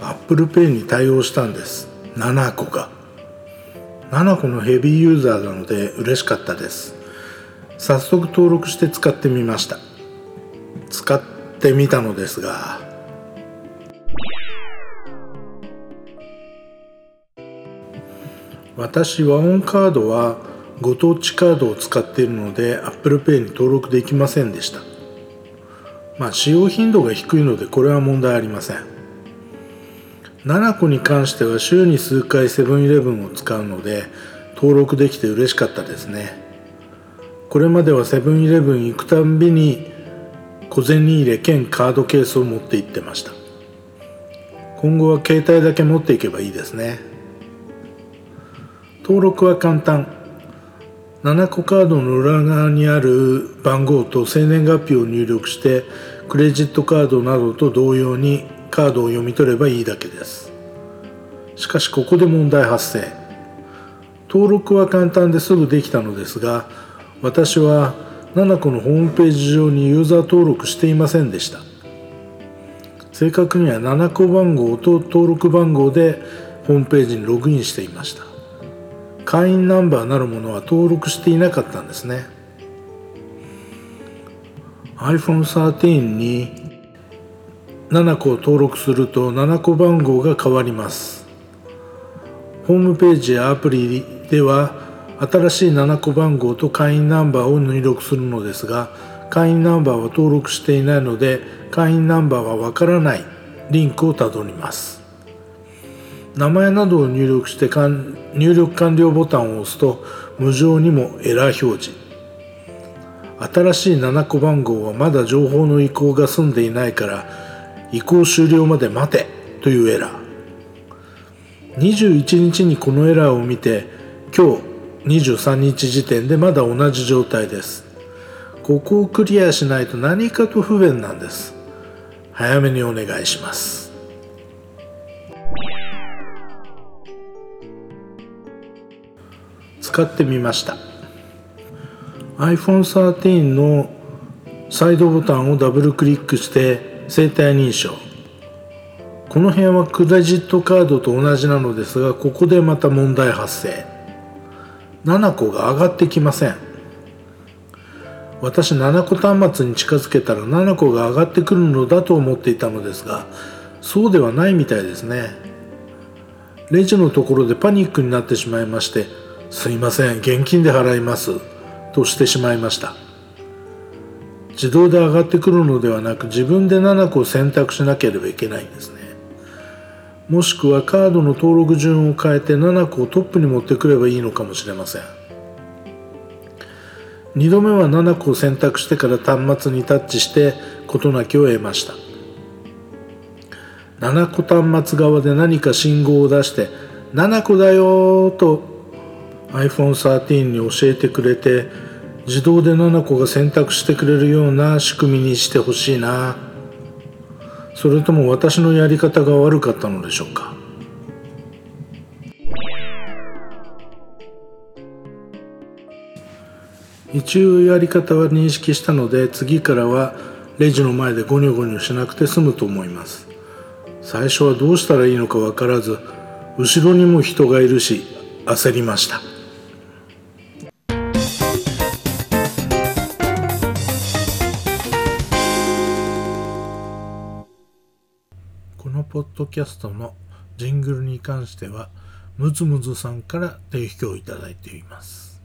Apple Pay に対応したんです。7個が。7個のヘビーユーザーなので嬉しかったです。早速登録して使ってみました。使ってみたのですが。私ワオンカードはご当地カードを使っているので Apple Pay に登録できませんでした。まあ使用頻度が低いのでこれは問題ありません。7個に関しては週に数回セブンイレブンを使うので登録できて嬉しかったですね。これまではセブンイレブン行くたんびに小銭入れ兼カードケースを持って行ってました。今後は携帯だけ持っていけばいいですね。登録は簡単。7個カードの裏側にある番号と生年月日を入力してクレジットカードなどと同様にカードを読み取ればいいだけです。しかしここで問題発生。登録は簡単ですぐできたのですが私は7個のホームページ上にユーザー登録していませんでした。正確には7個番号と登録番号でホームページにログインしていました。会員ナンバーなるものは登録していなかったんですね。iPhone13 に7個を登録すると7個番号が変わります。ホームページやアプリでは新しい7個番号と会員ナンバーを入力するのですが会員ナンバーは登録していないので会員ナンバーはわからないリンクをたどります。名前などを入力して入力完了ボタンを押すと無情にもエラー表示。新しい7個番号はまだ情報の移行が済んでいないから移行終了まで待てというエラー。21日にこのエラーを見て今日23日時点でまだ同じ状態です。ここをクリアしないと何かと不便なんです。早めにお願いします。使ってみました。iPhone13 のサイドボタンをダブルクリックして生体認証。この辺はクレジットカードと同じなのですがここでまた問題発生。7個が上がってきません。私7個端末に近づけたら7個が上がってくるのだと思っていたのですがそうではないみたいですね。レジのところでパニックになってしまいましてすいません現金で払いますとしてしまいました。自動で上がってくるのではなく自分で7個を選択しなければいけないんですね。もしくはカードの登録順を変えて7個をトップに持ってくればいいのかもしれません。2度目は7個を選択してから端末にタッチして事なきを得ました。7個端末側で何か信号を出して7個だよと iPhone13 に教えてくれて自動で7個が選択してくれるような仕組みにしてほしいな。それとも私のやり方が悪かったのでしょうか？一応やり方は認識したので次からはレジの前でゴニョゴニョしなくて済むと思います。最初はどうしたらいいのか分からず後ろにも人がいるし焦りました。ポッドキャストのジングルに関してはムズムズさんから提供いただいています。